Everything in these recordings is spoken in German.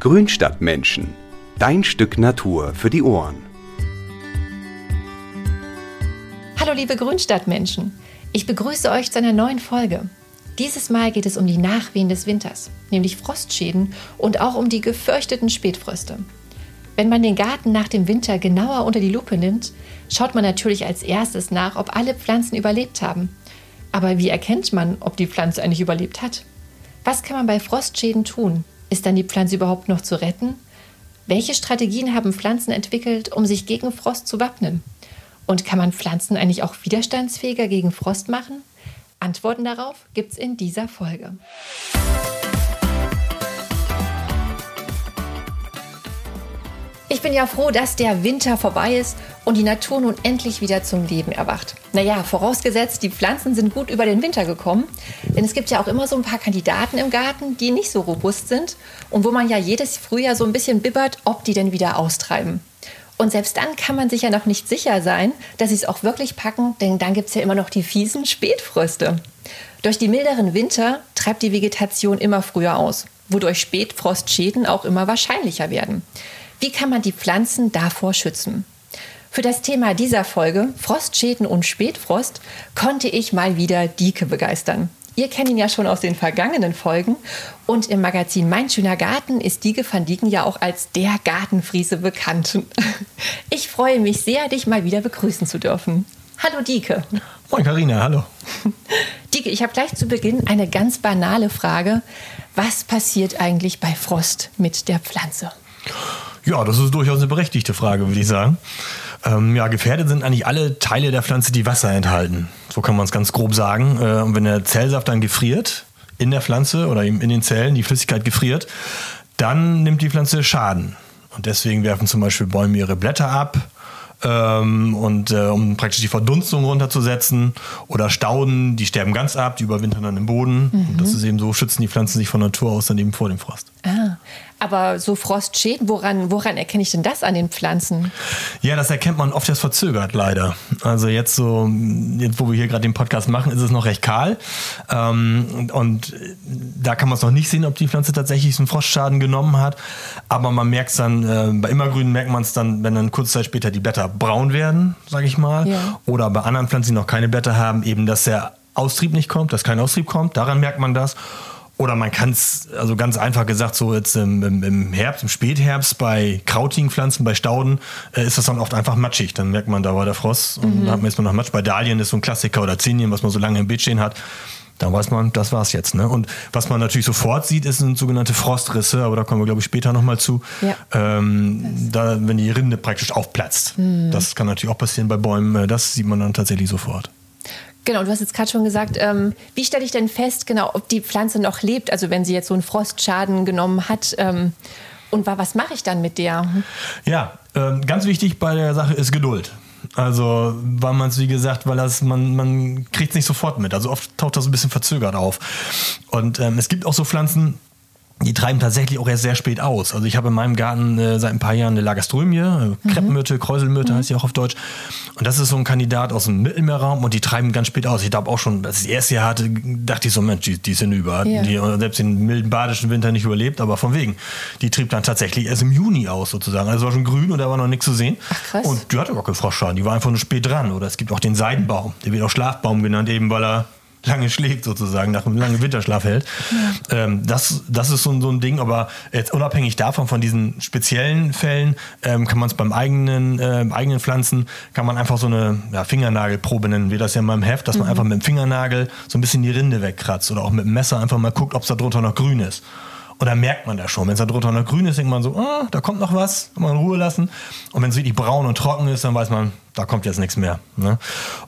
Grünstadtmenschen. Dein Stück Natur für die Ohren. Hallo liebe Grünstadtmenschen. Ich begrüße euch zu einer neuen Folge. Dieses Mal geht es um die Nachwehen des Winters, nämlich Frostschäden und auch um die gefürchteten Spätfröste. Wenn man den Garten nach dem Winter genauer unter die Lupe nimmt, schaut man natürlich als erstes nach, ob alle Pflanzen überlebt haben. Aber wie erkennt man, ob die Pflanze eigentlich überlebt hat? Was kann man bei Frostschäden tun? Ist dann die Pflanze überhaupt noch zu retten? Welche Strategien haben Pflanzen entwickelt, um sich gegen Frost zu wappnen? Und kann man Pflanzen eigentlich auch widerstandsfähiger gegen Frost machen? Antworten darauf gibt's in dieser Folge. Ich bin ja froh, dass der Winter vorbei ist und die Natur nun endlich wieder zum Leben erwacht. Naja, vorausgesetzt, die Pflanzen sind gut über den Winter gekommen. Denn es gibt ja auch immer so ein paar Kandidaten im Garten, die nicht so robust sind und wo man ja jedes Frühjahr so ein bisschen bibbert, ob die denn wieder austreiben. Und selbst dann kann man sich ja noch nicht sicher sein, dass sie es auch wirklich packen, denn dann gibt es ja immer noch die fiesen Spätfröste. Durch die milderen Winter treibt die Vegetation immer früher aus, wodurch Spätfrostschäden auch immer wahrscheinlicher werden. Wie kann man die Pflanzen davor schützen? Für das Thema dieser Folge, Frostschäden und Spätfrost, konnte ich mal wieder Dieke begeistern. Ihr kennt ihn ja schon aus den vergangenen Folgen und im Magazin Mein schöner Garten ist Dieke van Dieken ja auch als der Gartenfriese bekannt. Ich freue mich sehr, dich mal wieder begrüßen zu dürfen. Hallo Dieke. Moin Karina, hallo. Dieke, ich habe gleich zu Beginn eine ganz banale Frage. Was passiert eigentlich bei Frost mit der Pflanze? Ja, das ist durchaus eine berechtigte Frage, würde ich sagen. Ähm, ja, gefährdet sind eigentlich alle Teile der Pflanze, die Wasser enthalten. So kann man es ganz grob sagen. Äh, und wenn der Zellsaft dann gefriert in der Pflanze oder in den Zellen, die Flüssigkeit gefriert, dann nimmt die Pflanze Schaden. Und deswegen werfen zum Beispiel Bäume ihre Blätter ab. Ähm, und äh, um praktisch die Verdunstung runterzusetzen oder Stauden, die sterben ganz ab, die überwintern dann im Boden. Mhm. Und das ist eben so, schützen die Pflanzen sich von Natur aus dann eben vor dem Frost. Ah, aber so Frostschäden, woran, woran erkenne ich denn das an den Pflanzen? Ja, das erkennt man oft erst verzögert, leider. Also jetzt so, jetzt wo wir hier gerade den Podcast machen, ist es noch recht kahl. Ähm, und da kann man es noch nicht sehen, ob die Pflanze tatsächlich einen Frostschaden genommen hat. Aber man merkt es dann, äh, bei Immergrün merkt man es dann, wenn dann kurze Zeit später die Blätter braun werden, sage ich mal. Ja. Oder bei anderen Pflanzen, die noch keine Blätter haben, eben, dass der Austrieb nicht kommt, dass kein Austrieb kommt. Daran merkt man das. Oder man kann es, also ganz einfach gesagt, so jetzt im, im, Herbst, im Spätherbst bei krautigen Pflanzen, bei Stauden, äh, ist das dann oft einfach matschig. Dann merkt man, da war der Frost und mhm. dann hat man erstmal noch Matsch. Bei Dahlien ist so ein Klassiker oder Zinien, was man so lange im Beet stehen hat. Da weiß man, das war's jetzt. Ne? Und was man natürlich sofort sieht, ist sind sogenannte Frostrisse, aber da kommen wir, glaube ich, später nochmal zu. Ja. Ähm, da, wenn die Rinde praktisch aufplatzt. Mhm. Das kann natürlich auch passieren bei Bäumen. Äh, das sieht man dann tatsächlich sofort. Genau, du hast jetzt gerade schon gesagt, ähm, wie stelle ich denn fest, genau, ob die Pflanze noch lebt, also wenn sie jetzt so einen Frostschaden genommen hat ähm, und was mache ich dann mit der? Ja, ähm, ganz wichtig bei der Sache ist Geduld. Also, weil man es, wie gesagt, weil das, man, man kriegt es nicht sofort mit. Also oft taucht das ein bisschen verzögert auf. Und ähm, es gibt auch so Pflanzen, die treiben tatsächlich auch erst sehr spät aus. Also ich habe in meinem Garten äh, seit ein paar Jahren eine Lagerströmie, äh, mhm. Kreppenmyrte, Kräuselmyrte mhm. heißt sie auch auf Deutsch. Und das ist so ein Kandidat aus dem Mittelmeerraum und die treiben ganz spät aus. Ich glaube auch schon, als ich das erste Jahr hatte, dachte ich so, Mensch, die, die sind über. Ja. Die selbst den milden badischen Winter nicht überlebt, aber von wegen. Die trieb dann tatsächlich erst im Juni aus sozusagen. Also war schon grün und da war noch nichts zu sehen. Ach, krass. Und die hatte gar keinen Froschschaden, die war einfach nur spät dran. Oder es gibt auch den Seidenbaum, der wird auch Schlafbaum genannt, eben weil er lange schlägt sozusagen, nach einem langen Winterschlaf hält. Ja. Ähm, das, das ist so, so ein Ding, aber jetzt unabhängig davon, von diesen speziellen Fällen, ähm, kann man es beim eigenen, äh, eigenen Pflanzen, kann man einfach so eine ja, Fingernagelprobe nennen, wie das ja in meinem Heft, dass man mhm. einfach mit dem Fingernagel so ein bisschen die Rinde wegkratzt oder auch mit dem Messer einfach mal guckt, ob es da drunter noch grün ist. Und dann merkt man das schon. Wenn es da drunter noch grün ist, denkt man so, oh, da kommt noch was, kann man in Ruhe lassen. Und wenn es wirklich braun und trocken ist, dann weiß man, da kommt jetzt nichts mehr. Ne?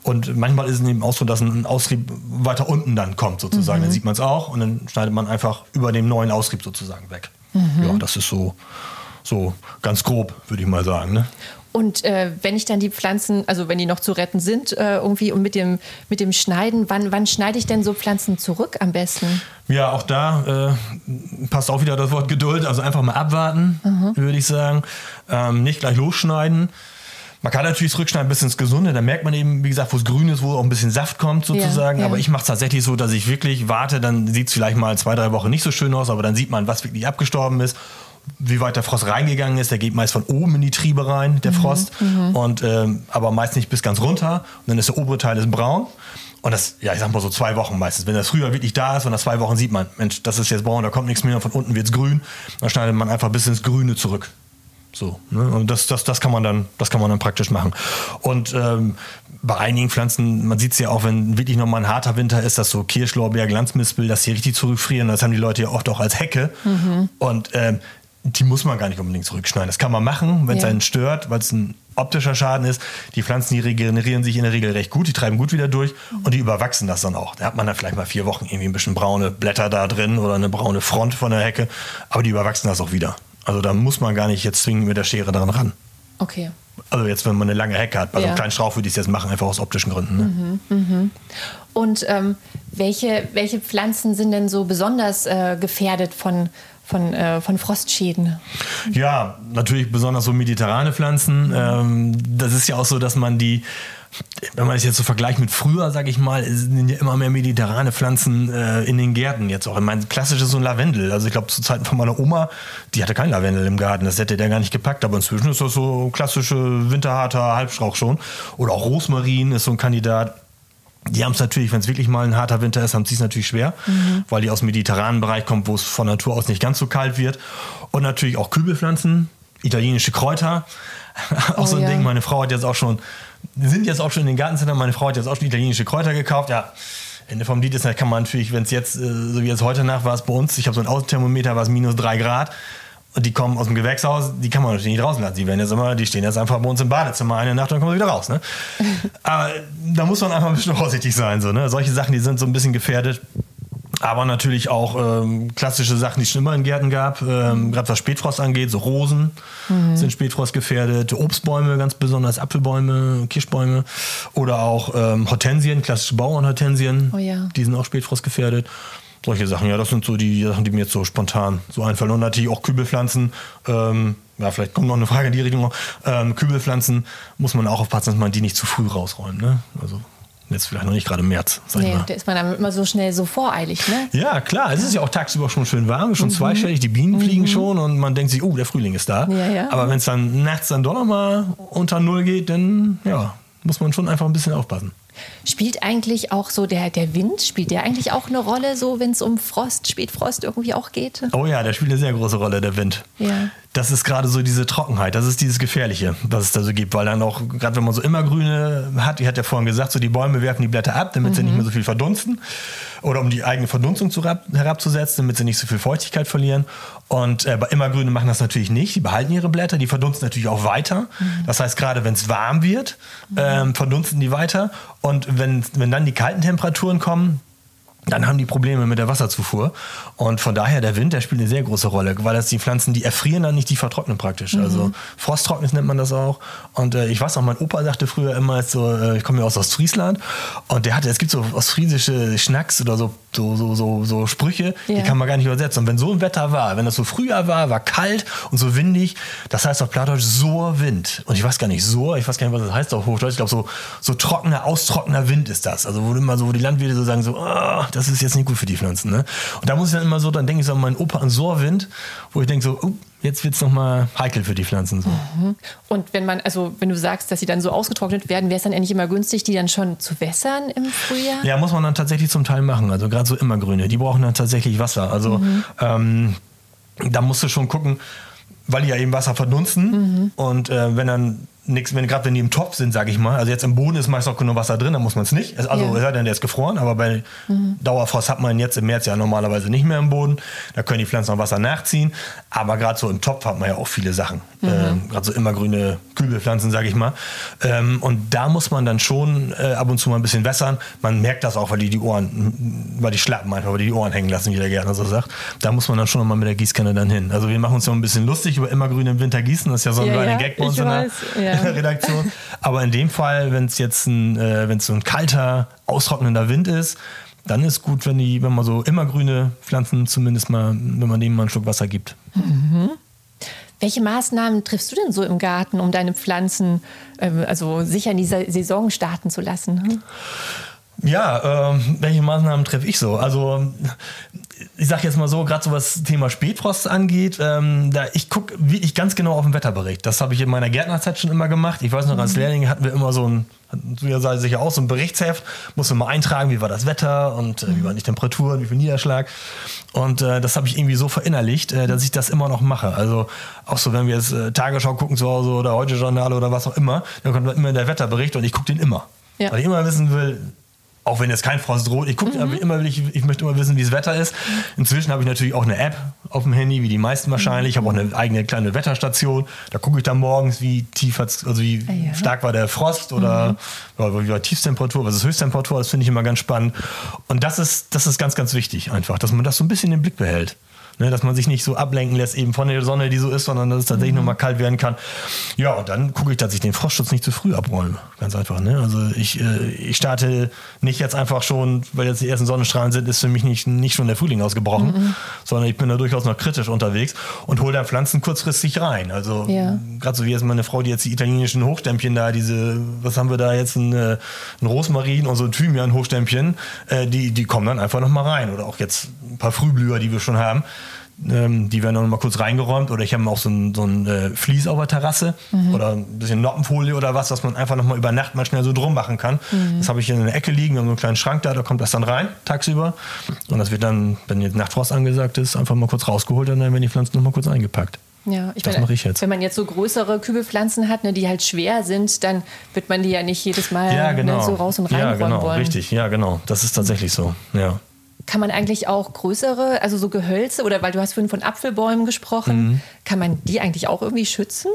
Und manchmal ist es eben auch so, dass ein Austrieb weiter unten dann kommt, sozusagen. Mhm. Dann sieht man es auch und dann schneidet man einfach über dem neuen Austrieb sozusagen weg. Mhm. Ja, das ist so, so ganz grob, würde ich mal sagen. Ne? Und äh, wenn ich dann die Pflanzen, also wenn die noch zu retten sind, äh, irgendwie und mit dem, mit dem Schneiden, wann, wann schneide ich denn so Pflanzen zurück am besten? Ja, auch da äh, passt auch wieder das Wort Geduld. Also einfach mal abwarten, mhm. würde ich sagen. Ähm, nicht gleich losschneiden. Man kann natürlich zurückschneiden bis ins Gesunde. Da merkt man eben, wie gesagt, wo es grün ist, wo auch ein bisschen Saft kommt sozusagen. Ja, ja. Aber ich mache es tatsächlich so, dass ich wirklich warte. Dann sieht es vielleicht mal zwei, drei Wochen nicht so schön aus, aber dann sieht man, was wirklich abgestorben ist. Wie weit der Frost reingegangen ist. Der geht meist von oben in die Triebe rein, der Frost. Und, ähm, aber meist nicht bis ganz runter. Und dann ist der obere Teil ist braun. Und das, ja, ich sag mal so zwei Wochen meistens. Wenn das früher wirklich da ist und nach zwei Wochen sieht man, Mensch, das ist jetzt braun, da kommt nichts mehr, von unten wird's grün. Dann schneidet man einfach bis ins Grüne zurück. So, ne? Und das, das, das kann man dann, das kann man dann praktisch machen. Und ähm, bei einigen Pflanzen, man sieht es ja auch, wenn wirklich nochmal ein harter Winter ist, dass so Kirschlorbeer, Glanzmispel, dass die richtig zurückfrieren. Das haben die Leute ja oft auch als Hecke. Und ähm, die muss man gar nicht unbedingt zurückschneiden. Das kann man machen, wenn es Ja. einen stört, weil es ein optischer Schaden ist. Die Pflanzen, die regenerieren sich in der Regel recht gut, die treiben gut wieder durch und die überwachsen das dann auch. Da hat man dann vielleicht mal vier Wochen irgendwie ein bisschen braune Blätter da drin oder eine braune Front von der Hecke, aber die überwachsen das auch wieder. Also da muss man gar nicht jetzt zwingend mit der Schere daran ran. Okay. Also jetzt, wenn man eine lange Hecke hat, bei so Ja. einem kleinen Strauch würde ich es jetzt machen, einfach aus optischen Gründen. Ne? Und ähm, welche, welche Pflanzen sind denn so besonders äh, gefährdet von, von, äh, von Frostschäden? Ja, natürlich besonders so mediterrane Pflanzen. Ähm, das ist ja auch so, dass man die, wenn man es jetzt so vergleicht mit früher, sage ich mal, sind ja immer mehr mediterrane Pflanzen äh, in den Gärten jetzt auch. Ich meine, klassisch ist so ein Lavendel. Also ich glaube, zu Zeiten von meiner Oma, die hatte kein Lavendel im Garten. Das hätte der gar nicht gepackt. Aber inzwischen ist das so klassische winterharter Halbstrauch schon. Oder auch Rosmarin ist so ein Kandidat. Die haben es natürlich, wenn es wirklich mal ein harter Winter ist, haben sie es natürlich schwer, weil die aus dem mediterranen Bereich kommt, wo es von Natur aus nicht ganz so kalt wird. Und natürlich auch Kübelpflanzen, italienische Kräuter. auch Oh so ein ja. Ding. Meine Frau hat jetzt auch schon, sind jetzt auch schon in den Gartencentern, meine Frau hat jetzt auch schon italienische Kräuter gekauft. Ja, Ende vom Lied ist, kann man natürlich, wenn es jetzt, äh, so wie jetzt heute Nacht war es bei uns, ich habe so ein Außenthermometer, war es minus drei Grad. Und die kommen aus dem Gewächshaus, die kann man natürlich nicht rauslassen. Die werden jetzt immer, die stehen jetzt einfach bei uns im Badezimmer eine Nacht und dann kommen sie wieder raus. Ne? Aber da muss man einfach ein bisschen vorsichtig sein. So, ne? Solche Sachen, die sind so ein bisschen gefährdet. Aber natürlich auch ähm, klassische Sachen, die es schon immer in Gärten gab. Ähm, Gerade was Spätfrost angeht, so Rosen sind Spätfrost gefährdet. Obstbäume ganz besonders, Apfelbäume, Kirschbäume. Oder auch ähm, Hortensien, klassische Bauernhortensien. Oh ja. Die sind auch Spätfrost gefährdet. Solche Sachen, ja, das sind so die Sachen, die mir jetzt so spontan so einfallen. Und natürlich auch Kübelpflanzen. Ähm, ja, vielleicht kommt noch eine Frage in die Richtung. Ähm, Kübelpflanzen muss man auch aufpassen, dass man die nicht zu früh rausräumt. Ne? Also jetzt vielleicht noch nicht gerade im März, sag Nee, da ist man dann immer so schnell so voreilig, ne? Ja, klar. Es ist ja auch tagsüber schon schön warm, schon zweistellig. Die Bienen fliegen schon und man denkt sich, oh, der Frühling ist da. Ja, ja. Aber wenn es dann nachts dann doch noch mal unter Null geht, dann ja, muss man schon einfach ein bisschen aufpassen. Spielt eigentlich auch so der, der Wind, spielt der eigentlich auch eine Rolle, so wenn es um Frost, Spätfrost irgendwie auch geht? Oh ja, der spielt eine sehr große Rolle, der Wind. Ja. Das ist gerade so diese Trockenheit, das ist dieses Gefährliche, was es da so gibt, weil dann auch, gerade wenn man so immergrüne hat, die hat ja vorhin gesagt, so die Bäume werfen die Blätter ab, damit sie nicht mehr so viel verdunsten oder um die eigene Verdunstung zu, rab- herabzusetzen, damit sie nicht so viel Feuchtigkeit verlieren. Und äh, bei immergrüne machen das natürlich nicht, die behalten ihre Blätter, die verdunsten natürlich auch weiter. Das heißt, gerade wenn es warm wird, ähm, verdunsten die weiter und wenn, wenn dann die kalten Temperaturen kommen, dann haben die Probleme mit der Wasserzufuhr. Und von daher, der Wind, der spielt eine sehr große Rolle, weil das die Pflanzen, die erfrieren dann nicht, die vertrocknen praktisch. Also Frosttrocknis nennt man das auch. Und äh, ich weiß noch, mein Opa sagte früher immer, so, äh, ich komme ja aus Ostfriesland, und der hatte, es gibt so ostfriesische Schnacks oder so, so, so, so, so Sprüche, Ja. die kann man gar nicht übersetzen. Und wenn so ein Wetter war, wenn das so Frühjahr war, war kalt und so windig, das heißt auf Plattdeutsch so Wind. Und ich weiß gar nicht, so, ich weiß gar nicht, was das heißt auf Hochdeutsch. Ich glaube, so, so trockener, austrockner Wind ist das. Also wo immer so, wo die Landwirte so sagen, so, ah, das ist jetzt nicht gut für die Pflanzen. Ne? Und da muss ich dann immer so, dann denke ich so an meinen Opa an Sohrwind, wo ich denke so, oh, jetzt wird es nochmal heikel für die Pflanzen. So. Und wenn man, also wenn du sagst, dass sie dann so ausgetrocknet werden, wäre es dann endlich immer günstig, die dann schon zu wässern im Frühjahr? Ja, muss man dann tatsächlich zum Teil machen. Also gerade so immergrüne, die brauchen dann tatsächlich Wasser. Also ähm, da musst du schon gucken, weil die ja eben Wasser verdunsten und äh, wenn dann nichts, wenn gerade wenn die im Topf sind, sage ich mal, also jetzt im Boden ist meist auch genug Wasser drin, dann muss man es nicht. Also Ja. denn, der ist gefroren, aber bei Dauerfrost hat man jetzt im März ja normalerweise nicht mehr im Boden. Da können die Pflanzen noch Wasser nachziehen. Aber gerade so im Topf hat man ja auch viele Sachen. Ähm, gerade so immergrüne Kübelpflanzen, sage ich mal. Ähm, und da muss man dann schon äh, ab und zu mal ein bisschen wässern. Man merkt das auch, weil die die Ohren, weil die schlappen einfach, weil die die Ohren hängen lassen, wie der Gärtner so sagt. Da muss man dann schon mal mit der Gießkanne dann hin. Also wir machen uns ja ein bisschen lustig über immergrüne im Winter gießen. Das ist ja so ein Ja, kleiner ja, Gag bei uns ich weiß, ja. In der Redaktion. Aber in dem Fall, wenn es jetzt ein, äh, wenn es so ein kalter, austrocknender Wind ist, dann ist gut, wenn die, wenn man so immergrüne Pflanzen zumindest mal, wenn man denen mal einen Schluck Wasser gibt. Welche Maßnahmen triffst du denn so im Garten, um deine Pflanzen ähm, also sicher in dieser Saison starten zu lassen? Hm? Ja, ähm, welche Maßnahmen treffe ich so? Also ich sage jetzt mal so, gerade so was Thema Spätfrost angeht, ähm, da ich gucke wirklich ganz genau auf den Wetterbericht. Das habe ich in meiner Gärtnerzeit schon immer gemacht. Ich weiß noch, als Lehrling hatten wir immer so ein, du ja sei sicher auch, so ein Berichtsheft, musste mal eintragen, wie war das Wetter und äh, wie waren die Temperaturen, wie viel Niederschlag. Und äh, das habe ich irgendwie so verinnerlicht, äh, dass ich das immer noch mache. Also auch so, wenn wir jetzt äh, Tagesschau gucken zu Hause oder heute Journal oder was auch immer, dann kommt immer der Wetterbericht und ich gucke den immer. Ja. Weil ich immer wissen will, auch wenn jetzt kein Frost droht, ich gucke Mhm. immer, ich, ich möchte immer wissen, wie das Wetter ist. Inzwischen habe ich natürlich auch eine App auf dem Handy, wie die meisten wahrscheinlich. Ich habe auch eine eigene kleine Wetterstation. Da gucke ich dann morgens, wie tief hat's, also wie Ah, ja. Mhm. stark war der Frost oder ja, wie war Tiefstemperatur, was ist Höchsttemperatur, das finde ich immer ganz spannend. Und das ist, das ist ganz, ganz wichtig einfach, dass man das so ein bisschen im Blick behält. Ne, dass man sich nicht so ablenken lässt eben von der Sonne, die so ist, sondern dass es tatsächlich Mhm. noch mal kalt werden kann. Ja, und dann gucke ich, dass ich den Frostschutz nicht zu früh abräume. Ganz einfach. Ne? Also ich, äh, ich starte nicht jetzt einfach schon, weil jetzt die ersten Sonnenstrahlen sind, ist für mich nicht, nicht schon der Frühling ausgebrochen, Mhm. sondern ich bin da durchaus noch kritisch unterwegs und hole da Pflanzen kurzfristig rein. Also Ja. gerade so wie jetzt meine Frau, die jetzt die italienischen Hochstämmchen da, diese, was haben wir da jetzt, ein, äh, ein Rosmarin und so ein Thymian-Hochstämmchen, äh, die, die kommen dann einfach noch mal rein. Oder auch jetzt ein paar Frühblüher, die wir schon haben. Ähm, die werden dann noch mal kurz reingeräumt oder ich habe auch so ein, so ein äh, Vlies auf der Terrasse oder ein bisschen Noppenfolie oder was, was man einfach noch mal über Nacht mal schnell so drum machen kann. Das habe ich in der Ecke liegen, wir haben so einen kleinen Schrank da, da kommt das dann rein tagsüber und das wird dann, wenn jetzt Nachtfrost angesagt ist, einfach mal kurz rausgeholt und dann werden die Pflanzen noch mal kurz eingepackt. Ja, ich Das meine, mache ich jetzt. Wenn man jetzt so größere Kübelpflanzen hat, ne, die halt schwer sind, dann wird man die ja nicht jedes Mal Ja, genau. ne, so raus und rein ja, genau, wollen. richtig. Ja, genau. Das ist tatsächlich so. Ja. Kann man eigentlich auch größere, also so Gehölze oder weil du hast vorhin von Apfelbäumen gesprochen, Mhm. kann man die eigentlich auch irgendwie schützen?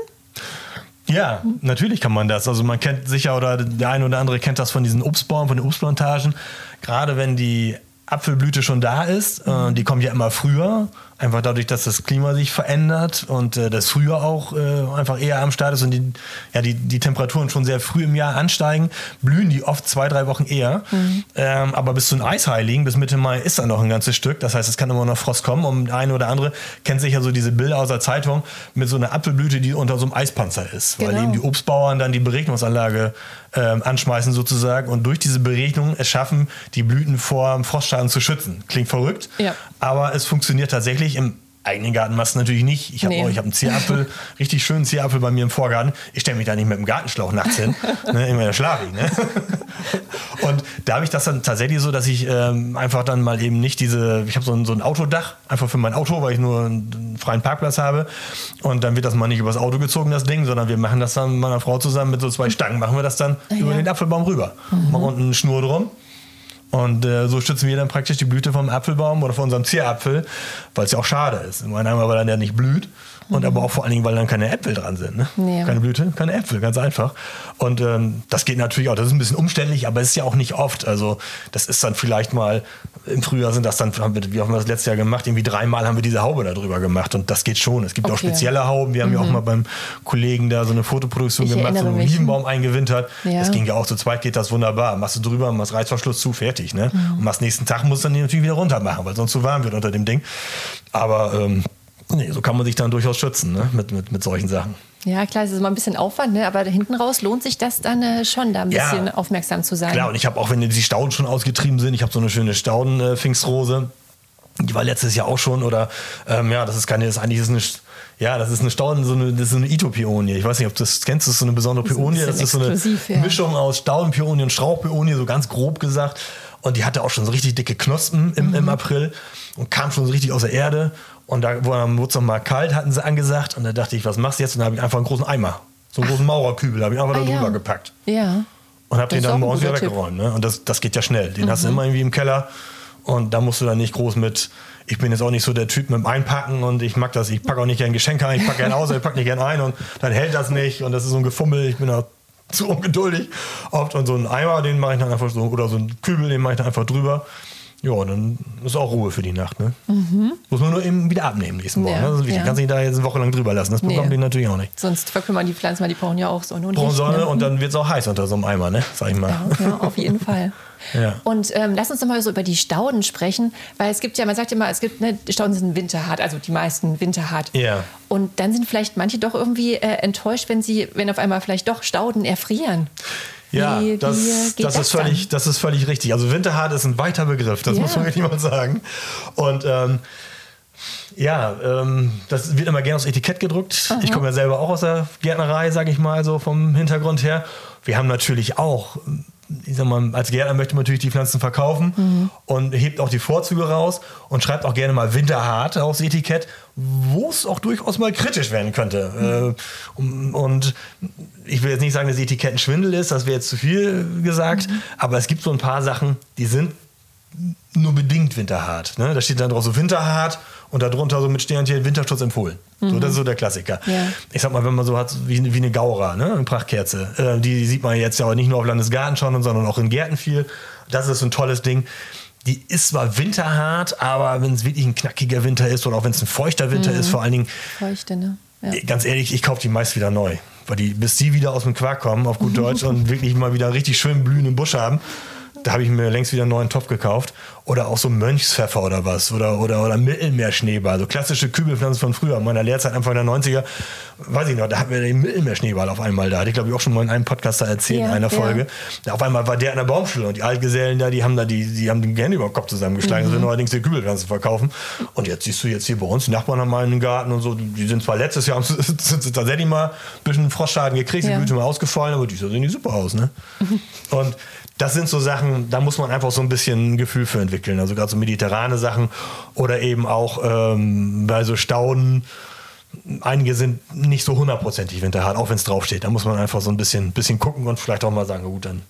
Ja, natürlich kann man das. Also man kennt sicher oder der eine oder andere kennt das von diesen Obstbäumen, von den Obstplantagen. Gerade wenn die Apfelblüte schon da ist, äh, die kommt ja immer früher, einfach dadurch, dass das Klima sich verändert und äh, das Frühjahr auch äh, einfach eher am Start ist und die, ja, die, die Temperaturen schon sehr früh im Jahr ansteigen, blühen die oft zwei, drei Wochen eher. Ähm, aber bis zu den Eisheiligen, bis Mitte Mai ist da noch ein ganzes Stück. Das heißt, es kann immer noch Frost kommen und eine oder andere kennt sicher so diese Bilder aus der Zeitung mit so einer Apfelblüte, die unter so einem Eispanzer ist, weil Genau. eben die Obstbauern dann die Beregnungsanlage ähm, anschmeißen sozusagen und durch diese Beregnung es schaffen, die Blüten vor Frostschaden zu schützen. Klingt verrückt, Ja. aber es funktioniert tatsächlich im eigenen Garten machst du natürlich nicht. Ich habe Nee. ich hab einen Zierapfel, richtig schönen Zierapfel bei mir im Vorgarten. Ich stelle mich da nicht mit dem Gartenschlauch nachts hin. ne, immer schlaf ich. Ne? Und da habe ich das dann tatsächlich so, dass ich ähm, einfach dann mal eben nicht diese, ich habe so ein, so ein Autodach, einfach für mein Auto, weil ich nur einen freien Parkplatz habe. Und dann wird das mal nicht übers Auto gezogen, das Ding, sondern wir machen das dann mit meiner Frau zusammen mit so zwei Stangen, machen wir das dann über den Apfelbaum rüber. Machen unten eine Schnur drum. Und äh, so schützen wir dann praktisch die Blüte vom Apfelbaum oder von unserem Zierapfel, weil es ja auch schade ist. Im einen weil dann der nicht blüht und aber auch vor allen Dingen, weil dann keine Äpfel dran sind. Ne? Ja. Keine Blüte, keine Äpfel, ganz einfach. Und ähm, das geht natürlich auch. Das ist ein bisschen umständlich, aber es ist ja auch nicht oft. Also das ist dann vielleicht mal, im Frühjahr sind das dann, haben wir, wie haben wir das letztes Jahr gemacht? Irgendwie dreimal haben wir diese Haube da drüber gemacht und das geht schon. Es gibt auch Okay. spezielle Hauben. Wir haben ja auch mal beim Kollegen da so eine Fotoproduktion Ich gemacht, so einen. Olivenbaum eingewintert. Ja. Das ging ja auch zu zweit, geht das wunderbar. Machst du drüber, machst Reißverschluss zu, fertig. Ne? Und machst nächsten Tag, musst du dann die natürlich wieder runter machen, weil sonst zu warm wird unter dem Ding. Aber ähm, nee, so kann man sich dann durchaus schützen ne? mit, mit, mit solchen Sachen. Ja, klar, es ist immer ein bisschen Aufwand, ne? aber hinten raus lohnt sich das dann äh, schon, da ein Ja. bisschen aufmerksam zu sein. Klar, und ich habe auch, wenn die Stauden schon ausgetrieben sind, ich habe so eine schöne Stauden-Pfingstrose. Die war letztes Jahr auch schon, oder ähm, ja, das ist keine, das ist eigentlich ist eine, ja, das ist eine Stauden, so eine, das ist eine Ito-Pionie. Ich weiß nicht, ob du das kennst, das ist so eine besondere Pionie. Das ist so eine ja. Mischung aus Staudenpionie und Strauchpionie, so ganz grob gesagt. Und die hatte auch schon so richtig dicke Knospen im, Mhm. im April und kam schon so richtig aus der Erde. Und da wurde es noch mal kalt, hatten sie angesagt. Und da dachte ich, was machst du jetzt? Und da habe ich einfach einen großen Eimer, so einen großen Maurerkübel, habe ich einfach Ah, da ja. drüber gepackt. Ja. Und hab Das den dann morgens wieder weggeräumt. Ne? Und das, das geht ja schnell. Den Mhm. hast du immer irgendwie im Keller. Und da musst du dann nicht groß mit. Ich bin jetzt auch nicht so der Typ mit dem Einpacken und ich mag das. Ich packe auch nicht gerne Geschenke ein. Ich packe gerne aus, ich packe nicht gerne ein und dann hält das nicht. Und das ist so ein Gefummel. Ich bin da zu ungeduldig oft. Und so einen Eimer, den mache ich dann einfach so. Oder so einen Kübel, den mache ich dann einfach drüber. Ja, und dann ist auch Ruhe für die Nacht. Ne? Muss man nur eben wieder abnehmen nächsten Morgen. Ja, ne? Das ist wichtig. ja. Kannst nicht da jetzt eine Woche lang drüber lassen. Das bekommen Nee. die natürlich auch nicht. Sonst verkümmern die Pflanzen, weil die brauchen ja auch Sonne und Brauchen. Sonne ne? und dann wird es auch heiß unter so einem Eimer, ne? Sag ich mal. Ja, ja, auf jeden Fall. Ja. Und ähm, lass uns doch mal so über die Stauden sprechen, weil es gibt ja, man sagt ja immer, es gibt, ne, die Stauden sind winterhart, also die meisten winterhart. Ja. Und dann sind vielleicht manche doch irgendwie äh, enttäuscht, wenn sie, wenn auf einmal vielleicht doch Stauden erfrieren. Ja, wie, das, wie geht das, ist völlig, das ist völlig richtig. Also winterhart ist ein weiter Begriff, das Ja. muss man wirklich mal sagen. Und ähm, ja, ähm, das wird immer gerne aufs Etikett gedruckt. Ich komme ja selber auch aus der Gärtnerei, sage ich mal, so vom Hintergrund her. Wir haben natürlich auch, ich sag mal, als Gärtner möchte man natürlich die Pflanzen verkaufen und hebt auch die Vorzüge raus und schreibt auch gerne mal winterhart aufs Etikett, wo es auch durchaus mal kritisch werden könnte. Äh, und, ich will jetzt nicht sagen, dass Etiketten Schwindel ist, das wäre jetzt zu viel gesagt, aber es gibt so ein paar Sachen, die sind nur bedingt winterhart. Ne? Da steht dann drauf so winterhart und darunter so mit Sternchen Winterschutz empfohlen. So, das ist so der Klassiker. Ja. Ich sag mal, wenn man so hat wie, wie eine Gaura, ne? eine Prachtkerze, äh, die sieht man jetzt ja auch nicht nur auf Landesgarten schon, sondern auch in Gärten viel. Das ist so ein tolles Ding. Die ist zwar winterhart, aber wenn es wirklich ein knackiger Winter ist oder auch wenn es ein feuchter Winter ist, vor allen Dingen, Feuchte, ne? Ja. ganz ehrlich, ich kaufe die meist wieder neu. Weil die, bis die wieder aus dem Quark kommen, auf gut Deutsch, und wirklich mal wieder richtig schön blühenden Busch haben, da habe ich mir längst wieder einen neuen Topf gekauft. Oder auch so Mönchspfeffer oder was. Oder, oder, oder Mittelmeerschneeball. So klassische Kübelpflanzen von früher. In meiner Lehrzeit Anfang der 90er, weiß ich noch, da hatten wir den Mittelmeerschneeball auf einmal da. Hatte ich glaube ich auch schon mal in einem Podcast da erzählt, Ja, in einer ja. Folge. Da auf einmal war der an der Baumschule und die Altgesellen da, die haben da die, die haben den Gehirn über den Kopf zusammengeschlagen, Mhm. dass wir neuerdings die Kübelpflanzen verkaufen. Und jetzt siehst du jetzt hier bei uns, die Nachbarn haben mal einen Garten und so, die sind zwar letztes Jahr sind sie tatsächlich mal ein bisschen Frostschaden gekriegt, die Ja. Blüte mal ausgefallen, aber dieses Jahr sehen die super aus, ne? Und das sind so Sachen, da muss man einfach so ein bisschen ein Gefühl für entwickeln. Also gerade so mediterrane Sachen oder eben auch ähm, bei so Stauden. Einige sind nicht so hundertprozentig winterhart, auch wenn es draufsteht. Da muss man einfach so ein bisschen, bisschen gucken und vielleicht auch mal sagen, gut, dann,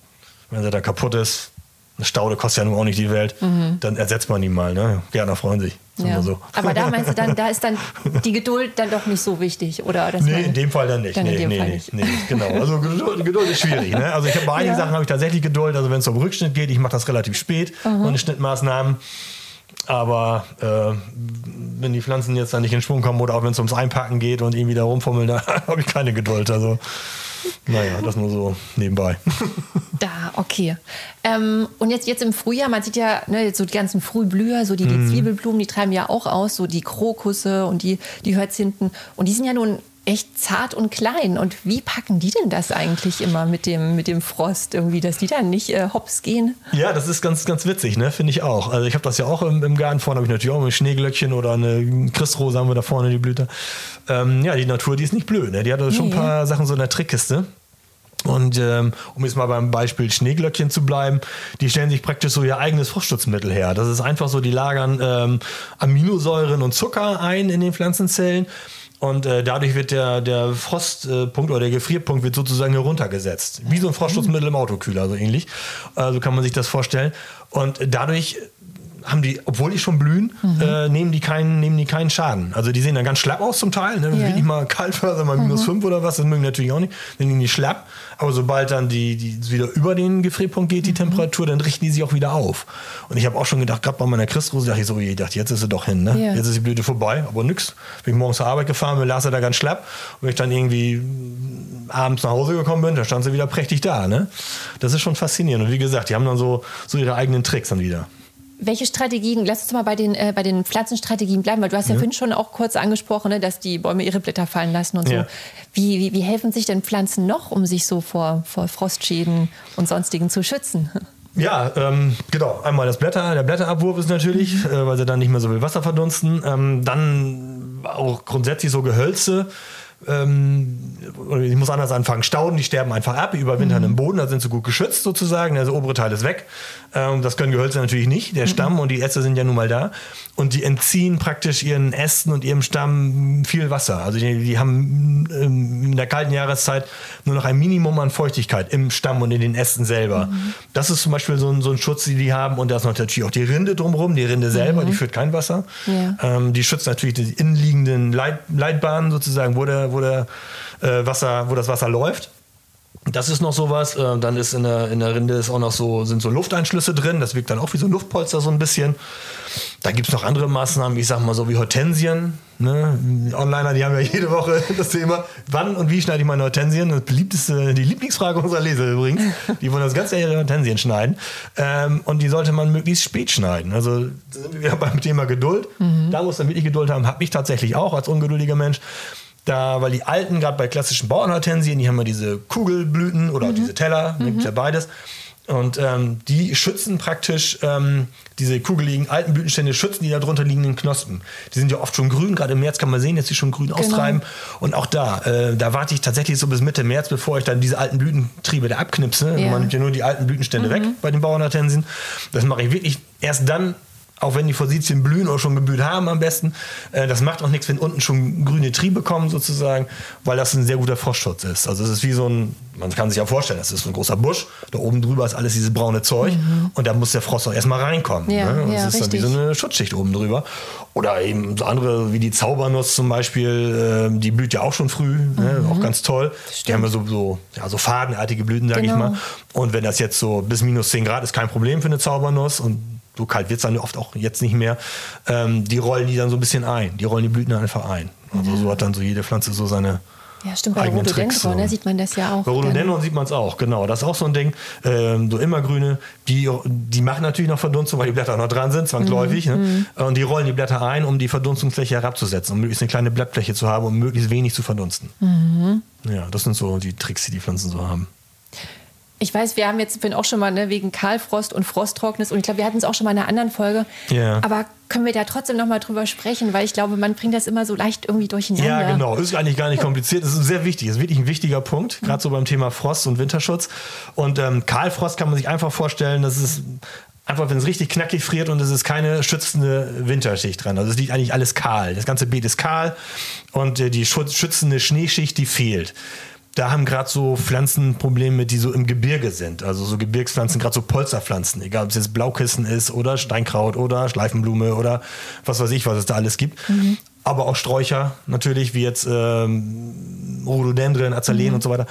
wenn sie da kaputt ist, eine Staude kostet ja nun auch nicht die Welt, dann ersetzt man die mal. Ne? Gärtner freuen sich. Mhm. Ja. So. Aber da meinst du dann, da ist dann die Geduld dann doch nicht so wichtig, oder? Dass Nee, in dem Fall dann nicht. Dann nee, nee, nicht. nee, genau. Also Geduld, Geduld ist schwierig. Ne? Also ich habe bei einigen Ja. Sachen habe ich tatsächlich Geduld. Also wenn es um Rückschnitt geht, ich mache das relativ spät, meine Schnittmaßnahmen. Aber äh, wenn die Pflanzen jetzt dann nicht in Schwung kommen oder auch wenn es ums Einpacken geht und irgendwie da rumfummeln, da habe ich keine Geduld. Also naja, das nur so nebenbei. Da, okay. Ähm, und jetzt, jetzt im Frühjahr, man sieht ja ne, jetzt so die ganzen Frühblüher, so die, die Mhm. Zwiebelblumen, die treiben ja auch aus, so die Krokusse und die, die Hyazinthen. Und die sind ja nun echt zart und klein. Und wie packen die denn das eigentlich immer mit dem, mit dem Frost irgendwie, dass die dann nicht äh, hops gehen? Ja, das ist ganz, ganz witzig, ne? finde ich auch. Also ich habe das ja auch im, im Garten vorne, habe ich natürlich auch ein Schneeglöckchen oder eine Christrose haben wir da vorne, die Blüte. Ähm, ja, die Natur, die ist nicht blöd. Ne? Die hat also schon ein paar Sachen so in der Trickkiste. Und ähm, um jetzt mal beim Beispiel Schneeglöckchen zu bleiben, die stellen sich praktisch so ihr eigenes Frostschutzmittel her. Das ist einfach so, die lagern ähm, Aminosäuren und Zucker ein in den Pflanzenzellen. Und äh, dadurch wird der, der Frostpunkt oder der Gefrierpunkt wird sozusagen heruntergesetzt. Wie so ein Frostschutzmittel im Autokühler, so ähnlich. Äh, so kann man sich das vorstellen. Und dadurch haben die, obwohl die schon blühen, äh, nehmen, die keinen, nehmen die keinen Schaden. Also die sehen dann ganz schlapp aus zum Teil. Ne? Ja. wirklich mal kalt war, mal minus fünf oder was, das mögen die natürlich auch nicht. Dann nehmen die schlapp. Aber sobald dann die, die wieder über den Gefrierpunkt geht, die Temperatur, dann richten die sich auch wieder auf. Und ich habe auch schon gedacht, gerade bei meiner Christrose, dachte ich so, ich dachte, jetzt ist sie doch hin. Ne? Ja. Jetzt ist die Blüte vorbei, aber nix. Bin ich morgens zur Arbeit gefahren, mir las er da ganz schlapp. Und wenn ich dann irgendwie abends nach Hause gekommen bin, da stand sie wieder prächtig da. Ne? Das ist schon faszinierend. Und wie gesagt, die haben dann so, so ihre eigenen Tricks dann wieder. Welche Strategien, lass uns mal bei den, äh, bei den Pflanzenstrategien bleiben, weil du hast ja, vorhin schon auch kurz angesprochen, ne, dass die Bäume ihre Blätter fallen lassen und Ja. so. Wie, wie, wie helfen sich denn Pflanzen noch, um sich so vor, vor Frostschäden und sonstigen zu schützen? Ja, ähm, genau. Einmal das Blätter, der Blätterabwurf ist natürlich, äh, weil sie dann nicht mehr so viel Wasser verdunsten. Ähm, dann auch grundsätzlich so Gehölze. Ähm, ich muss anders anfangen. Stauden, die sterben einfach ab, die überwintern im Boden, da sind sie gut geschützt sozusagen. Also obere Teil ist weg. Ähm, das können Gehölze natürlich nicht. Der Stamm und die Äste sind ja nun mal da. Und die entziehen praktisch ihren Ästen und ihrem Stamm viel Wasser. Also die, die haben ähm, in der kalten Jahreszeit nur noch ein Minimum an Feuchtigkeit im Stamm und in den Ästen selber. Das ist zum Beispiel so ein, so ein Schutz, den die haben. Und da ist natürlich auch die Rinde drumherum. Die Rinde selber, die führt kein Wasser. Ja. Ähm, die schützt natürlich die innenliegenden Leit Leitbahnen sozusagen, wo, der, wo, der, äh, Wasser, wo das Wasser läuft. Das ist noch sowas. Äh, dann ist in der, in der Rinde ist auch noch so, sind so Lufteinschlüsse drin. Das wirkt dann auch wie so ein Luftpolster so ein bisschen. Da gibt es noch andere Maßnahmen, ich sag mal so wie Hortensien. Ne? Onliner, die haben ja jede Woche das Thema, wann und wie schneide ich meine Hortensien? Das beliebteste, die Lieblingsfrage unserer Leser übrigens. Die wollen das ganze Jahr ihre Hortensien schneiden. Ähm, und die sollte man möglichst spät schneiden. Also sind wir wieder beim Thema Geduld. Da muss man wirklich Geduld haben. Habe ich tatsächlich auch als ungeduldiger Mensch. Da, weil die alten, gerade bei klassischen Bauernhortensien, die haben ja diese Kugelblüten oder auch diese Teller, da gibt ja beides. Und ähm, die schützen praktisch ähm, diese kugeligen alten Blütenstände, schützen die darunter liegenden Knospen. Die sind ja oft schon grün, gerade im März kann man sehen, dass sie schon grün austreiben. Und auch da, äh, da warte ich tatsächlich so bis Mitte März, bevor ich dann diese alten Blütentriebe da abknipse. Ja. Man nimmt ja nur die alten Blütenstände weg bei den Bauernhortensien. Das mache ich wirklich erst dann, auch wenn die Forsythien blühen oder schon geblüht haben am besten. Äh, das macht auch nichts, wenn unten schon grüne Triebe kommen sozusagen, weil das ein sehr guter Frostschutz ist. Also es ist wie so ein, man kann sich ja vorstellen, das ist so ein großer Busch, da oben drüber ist alles dieses braune Zeug und da muss der Frost auch erstmal reinkommen. Mhm. Ja, ne? Und ja, das ist dann wie richtig. so eine Schutzschicht oben drüber. Oder eben so andere wie die Zaubernuss zum Beispiel, äh, die blüht ja auch schon früh, ne? auch ganz toll. Die haben ja so, so, ja, so fadenartige Blüten, sag Genau. ich mal. Und wenn das jetzt so bis minus 10 Grad ist, kein Problem für eine Zaubernuss und so kalt wird es dann oft auch jetzt nicht mehr, ähm, die rollen die dann so ein bisschen ein. Die rollen die Blüten einfach ein. Also so hat dann so jede Pflanze so seine Ja, stimmt, bei eigenen Rhododendron ne, sieht man das ja auch. Bei Rhododendron sieht man es auch, genau. Das ist auch so ein Ding. Ähm, so immergrüne, die, die machen natürlich noch Verdunstung, weil die Blätter noch dran sind, zwangsläufig. Mhm. Ne? Und die rollen die Blätter ein, um die Verdunstungsfläche herabzusetzen, um möglichst eine kleine Blattfläche zu haben, um möglichst wenig zu verdunsten. Mhm. Ja, das sind so die Tricks, die die Pflanzen so haben. Ich weiß, wir haben jetzt auch schon mal ne, wegen Kahlfrost und Frosttrocknis und ich glaube, wir hatten es auch schon mal in einer anderen Folge. Ja. Aber können wir da trotzdem noch mal drüber sprechen, weil ich glaube, man bringt das immer so leicht irgendwie durcheinander. Ja, genau. Ist eigentlich gar nicht kompliziert. Das ist sehr wichtig. Das ist wirklich ein wichtiger Punkt, gerade so beim Thema Frost und Winterschutz. Und ähm, Kahlfrost kann man sich einfach vorstellen, das ist einfach, wenn es richtig knackig friert und es ist keine schützende Winterschicht dran. Also es liegt eigentlich alles kahl. Das ganze Beet ist kahl und äh, die schützende Schneeschicht, die fehlt. Da haben gerade so Pflanzen Probleme, die so im Gebirge sind. Also so Gebirgspflanzen, gerade so Polsterpflanzen, egal ob es jetzt Blaukissen ist oder Steinkraut oder Schleifenblume oder was weiß ich, was es da alles gibt. Aber auch Sträucher natürlich, wie jetzt ähm, Rhododendren, Azaleen und so weiter.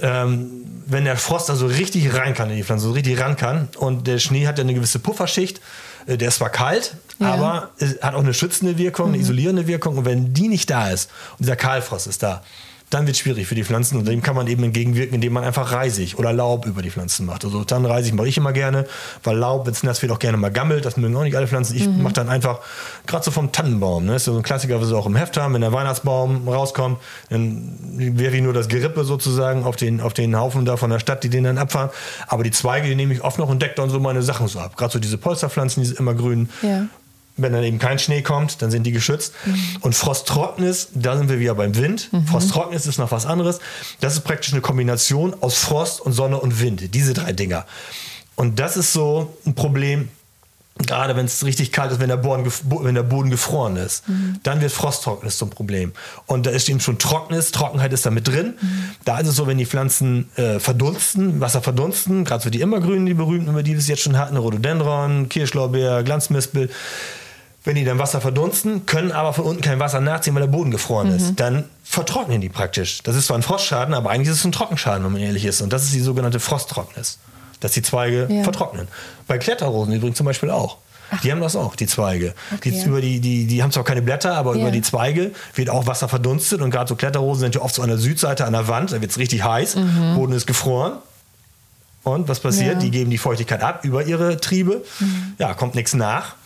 Ähm, wenn der Frost also richtig rein kann in die Pflanze, so richtig ran kann und der Schnee hat ja eine gewisse Pufferschicht, äh, der ist zwar kalt, Ja. aber es hat auch eine schützende Wirkung, eine isolierende Wirkung und wenn die nicht da ist und dieser Kahlfrost ist da, dann wird es schwierig für die Pflanzen und dem kann man eben entgegenwirken, indem man einfach Reisig oder Laub über die Pflanzen macht. Also dann Reisig mache ich immer gerne, weil Laub, wenn es nass wird, auch gerne mal gammelt. Das mögen auch nicht alle Pflanzen. Ich mache dann einfach, gerade so vom Tannenbaum, ne? das ist so ein Klassiker, was wir auch im Heft haben, wenn der Weihnachtsbaum rauskommt, dann wäre ich nur das Gerippe sozusagen auf den, auf den Haufen da von der Stadt, die den dann abfahren. Aber die Zweige, die nehme ich oft noch und decke dann so meine Sachen so ab. Gerade so diese Polsterpflanzen, diese immergrünen. Ja. Wenn dann eben kein Schnee kommt, dann sind die geschützt. Und Frosttrocknis, da sind wir wieder beim Wind. Frosttrocknis ist noch was anderes. Das ist praktisch eine Kombination aus Frost und Sonne und Wind. Diese drei Dinger. Und das ist so ein Problem, gerade wenn es richtig kalt ist, wenn der, Boden, wenn der Boden gefroren ist. Dann wird Frosttrocknis zum Problem. Und da ist eben schon Trocknis, Trockenheit ist da mit drin. Da ist es so, wenn die Pflanzen äh, verdunsten, Wasser verdunsten, gerade so die Immergrünen, die berühmten, über die wir es jetzt schon hatten, Rhododendron, Kirschlorbeer, Glanzmispel, wenn die dann Wasser verdunsten, können aber von unten kein Wasser nachziehen, weil der Boden gefroren ist. Dann vertrocknen die praktisch. Das ist zwar ein Frostschaden, aber eigentlich ist es ein Trockenschaden, wenn man ehrlich ist. Und das ist die sogenannte Frosttrocknis. Dass die Zweige Ja. vertrocknen. Bei Kletterrosen übrigens zum Beispiel auch. Die haben das auch, die Zweige. Die, Okay. über die, die, die haben zwar keine Blätter, aber Ja. über die Zweige wird auch Wasser verdunstet. Und gerade so Kletterrosen sind ja oft so an der Südseite an der Wand. Da wird es richtig heiß. Boden ist gefroren. Und was passiert? Ja. Die geben die Feuchtigkeit ab über ihre Triebe. Ja, kommt nichts nach.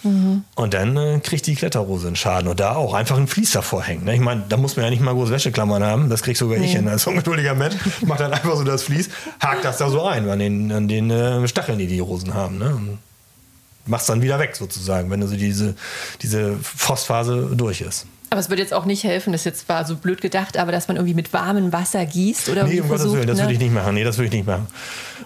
Und dann äh, kriegt die Kletterrose einen Schaden. Und da auch einfach ein Vlies davor hängen. Ne? Ich meine, da muss man ja nicht mal große Wäscheklammern haben. Das krieg sogar ich hin als ungeduldiger Mensch. Macht dann einfach so das Vlies, hakt das da so ein an den, an den äh, Stacheln, die die Rosen haben. Ne? Und machst dann wieder weg sozusagen, wenn so diese, diese Frostphase durch ist. Aber es würde jetzt auch nicht helfen, das jetzt zwar so blöd gedacht, aber dass man irgendwie mit warmem Wasser gießt oder Nee, um Gottes versucht, Willen, das ne? würde ich nicht machen. Nee, das würde ich nicht machen.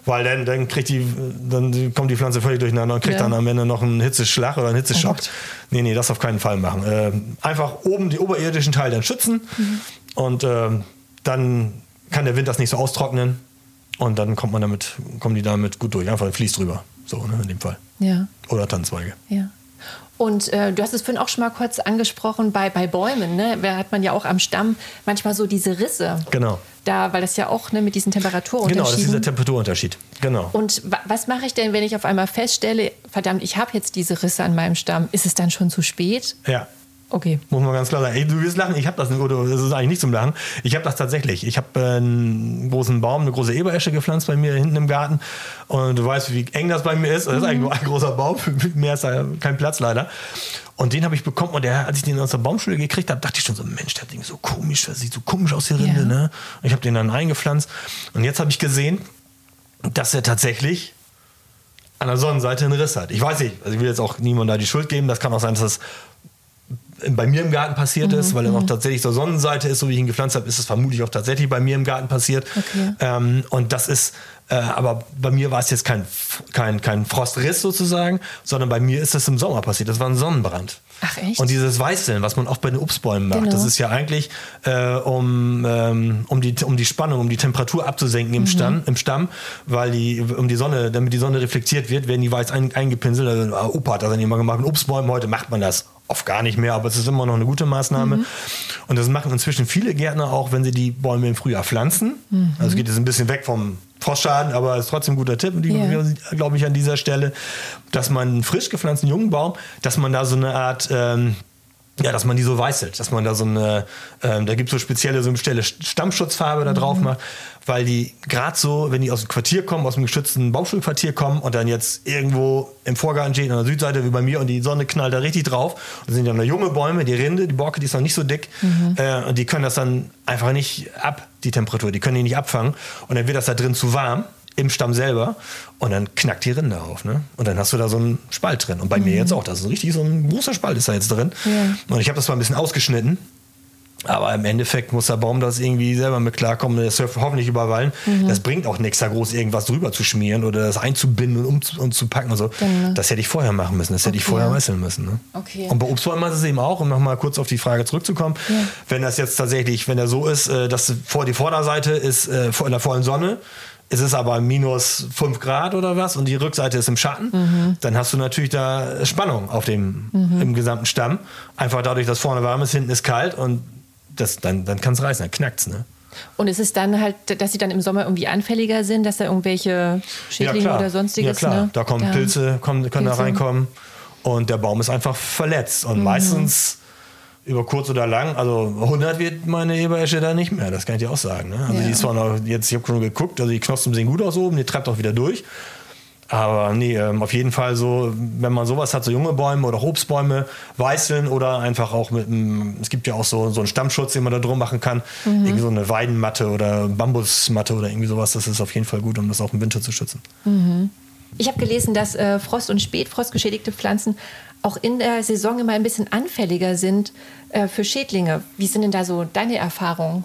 Weil dann, dann kriegt die, dann kommt die Pflanze völlig durcheinander und kriegt Ja. dann am Ende noch einen Hitzeschlag oder einen Hitzeschock. Oh nee, nee, das auf keinen Fall machen. Ähm, einfach oben die oberirdischen Teile dann schützen Mhm. und ähm, dann kann der Wind das nicht so austrocknen und dann kommt man damit, kommen die damit gut durch. Einfach ein Vlies drüber. So, ne, in dem Fall. Ja, Oder Tannenzweige. ja. Und äh, du hast es vorhin auch schon mal kurz angesprochen, bei, bei Bäumen, ne? da hat man ja auch am Stamm manchmal so diese Risse. Genau. Da, weil das ja auch ne, mit diesen Genau, das ist Temperaturunterschieden. dieser Temperaturunterschied. Genau. und wa was mache ich denn, wenn ich auf einmal feststelle, verdammt, ich habe jetzt diese Risse an meinem Stamm? Ist es dann schon zu spät? Ja. Okay. Muss man ganz klar sagen. Ey, du wirst lachen, ich habe das, oder das ist eigentlich nicht zum Lachen. Ich habe das tatsächlich. Ich habe äh, einen großen Baum, eine große Eberesche gepflanzt bei mir hinten im Garten. Und du weißt, wie eng das bei mir ist. Das ist eigentlich nur ein großer Baum. Mehr ist da kein Platz leider. Und den habe ich bekommen und der, als ich den aus der Baumschule gekriegt habe, dachte ich schon so, Mensch, der Ding so komisch, das sieht so komisch aus, die Rinde. Ja. Ne? Und ich habe den dann eingepflanzt. Und jetzt habe ich gesehen, dass er tatsächlich an der Sonnenseite einen Riss hat. Ich weiß nicht, also ich will jetzt auch niemandem da die Schuld geben. Das kann auch sein, dass das bei mir im Garten passiert ist, weil er noch tatsächlich zur Sonnenseite ist, so wie ich ihn gepflanzt habe, ist es vermutlich auch tatsächlich bei mir im Garten passiert. Okay. Ähm, und das ist, äh, aber bei mir war es jetzt kein, kein, kein Frostriss sozusagen, sondern bei mir ist das im Sommer passiert. Das war ein Sonnenbrand. Ach, echt? Und dieses Weißeln, was man auch bei den Obstbäumen macht, Genau. das ist ja eigentlich, äh, um, ähm, um, die, um die Spannung, um die Temperatur abzusenken Mhm. im, Stamm, im Stamm, weil die, um die Sonne, damit die Sonne reflektiert wird, werden die weiß ein, eingepinselt. Also, ah, Opa hat das dann immer gemacht. Mit Obstbäumen heute macht man das oft gar nicht mehr, aber es ist immer noch eine gute Maßnahme. Mhm. Und das machen inzwischen viele Gärtner auch, wenn sie die Bäume im Frühjahr pflanzen. Mhm. Also geht es ein bisschen weg vom Frostschaden, aber ist trotzdem ein guter Tipp, Ja. glaube ich, an dieser Stelle, dass man einen frisch gepflanzten jungen Baum, dass man da so eine Art ähm, ja, dass man die so weißelt, dass man da so eine, ähm, da gibt es so spezielle, so eine spezielle Stammschutzfarbe da drauf macht, weil die gerade so, wenn die aus dem Quartier kommen, aus dem geschützten Baumschulquartier kommen und dann jetzt irgendwo im Vorgarten stehen, an der Südseite wie bei mir und die Sonne knallt da richtig drauf und sind dann noch junge Bäume, die Rinde, die Borke, die ist noch nicht so dick äh, und die können das dann einfach nicht ab, die Temperatur, die können die nicht abfangen und dann wird das da drin zu warm im Stamm selber und dann knackt die Rinde auf. Ne? Und dann hast du da so einen Spalt drin. Und bei mir jetzt auch. Das ist richtig so ein großer Spalt ist da jetzt drin. Ja. Und ich habe das mal ein bisschen ausgeschnitten. Aber im Endeffekt muss der Baum das irgendwie selber mit klarkommen. Der surft hoffentlich überall. Das bringt auch nichts, da groß irgendwas drüber zu schmieren oder das einzubinden und um, und zu packen und so. Dann, das hätte ich vorher machen müssen. Das hätte ich vorher ja. weißeln müssen. Ne? Okay. Und bei Obstbäumen ist es eben auch, um nochmal kurz auf die Frage zurückzukommen, wenn das jetzt tatsächlich, wenn der so ist, äh, dass vor die Vorderseite ist äh, vor- in der vollen Sonne, es ist aber minus 5 Grad oder was und die Rückseite ist im Schatten, Mhm. dann hast du natürlich da Spannung auf dem im gesamten Stamm. Einfach dadurch, dass vorne warm ist, hinten ist kalt und das, dann, dann kann es reißen, dann knackt's, ne? Und ist es dann halt, dass sie dann im Sommer irgendwie anfälliger sind, dass da irgendwelche Schädlinge oder sonstiges? Ja klar, ne? da kommen Ja. Pilze, kommen, können da Pilze. reinkommen und der Baum ist einfach verletzt. Mhm. Und meistens über kurz oder lang, also 100 wird meine Eberesche da nicht mehr, das kann ich dir auch sagen. Ne? Also Ja. die ist zwar noch, jetzt, ich habe schon geguckt, also die Knospen sehen gut aus oben, die treibt auch wieder durch. Aber nee, ähm, auf jeden Fall so, wenn man sowas hat, so junge Bäume oder auch Obstbäume, weißeln oder einfach auch mit einem, es gibt ja auch so, so einen Stammschutz, den man da drum machen kann. Mhm. Irgendwie so eine Weidenmatte oder Bambusmatte oder irgendwie sowas, das ist auf jeden Fall gut, um das auch im Winter zu schützen. Ich habe gelesen, dass äh, Frost- und Spätfrostgeschädigte Pflanzen auch in der Saison immer ein bisschen anfälliger sind äh, für Schädlinge. Wie sind denn da so deine Erfahrungen?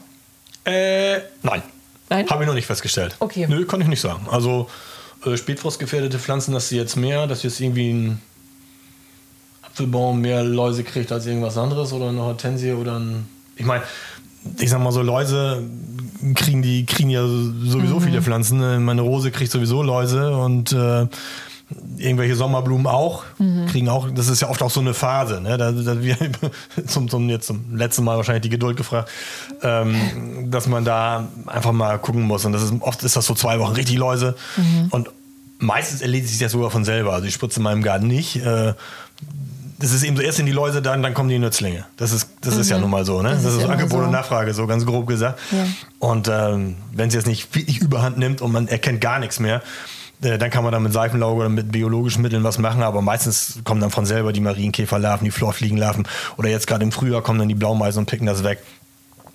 Äh, nein. Nein? Habe ich noch nicht festgestellt. Okay. Nö, kann ich nicht sagen. Also äh, spätfrostgefährdete Pflanzen, dass sie jetzt mehr, dass jetzt irgendwie ein Apfelbaum mehr Läuse kriegt als irgendwas anderes oder eine Hortensie oder ein. Ich meine, ich sag mal so, Läuse kriegen die kriegen ja sowieso viele Pflanzen. ne? Meine Rose kriegt sowieso Läuse und äh, irgendwelche Sommerblumen auch, kriegen auch, das ist ja oft auch so eine Phase, ne? Da, da wir zum, zum, jetzt zum letzten Mal wahrscheinlich die Geduld gefragt, ähm, dass man da einfach mal gucken muss. Und das ist, oft ist das so zwei Wochen richtig Läuse. Und meistens erledigt sich das sogar von selber. Also ich spritze in meinem Garten nicht. Äh, das ist eben so, erst sind die Läuse dann, dann kommen die Nützlinge. Das ist, das ist ja nun mal so, ne? Das, ist ist, immer Angebot so. und Nachfrage, so ganz grob gesagt. Ja. Und ähm, wenn es jetzt nicht wirklich überhand nimmt und man erkennt gar nichts mehr, äh, dann kann man da mit Seifenlauge oder mit biologischen Mitteln was machen, aber meistens kommen dann von selber die Marienkäferlarven, die Florfliegenlarven oder jetzt gerade im Frühjahr kommen dann die Blaumeisen und picken das weg.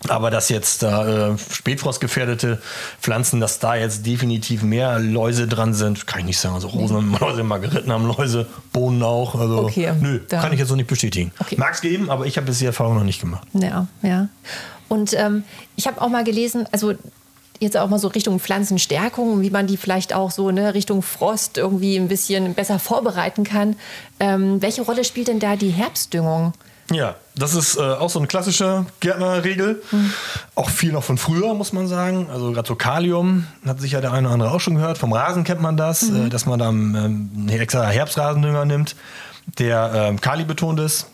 Aber dass jetzt da äh, spätfrostgefährdete Pflanzen, dass da jetzt definitiv mehr Läuse dran sind, kann ich nicht sagen. Also Rosen haben Läuse, Margeriten haben Läuse, Bohnen auch. Also Okay, nö, kann ich jetzt so nicht bestätigen. Okay. Mag es geben, aber ich habe bis die Erfahrung noch nicht gemacht. Ja, ja. Und ähm, ich habe auch mal gelesen, also jetzt auch mal so Richtung Pflanzenstärkung, wie man die vielleicht auch so ne, Richtung Frost irgendwie ein bisschen besser vorbereiten kann. Ähm, welche Rolle spielt denn da die Herbstdüngung? Ja, das ist äh, auch so eine klassische Gärtnerregel. Auch viel noch von früher, muss man sagen. Also gerade so Kalium, hat sicher der eine oder andere auch schon gehört. Vom Rasen kennt man das, äh, dass man dann ähm, einen extra Herbstrasendünger nimmt, der ähm, Kali betont ist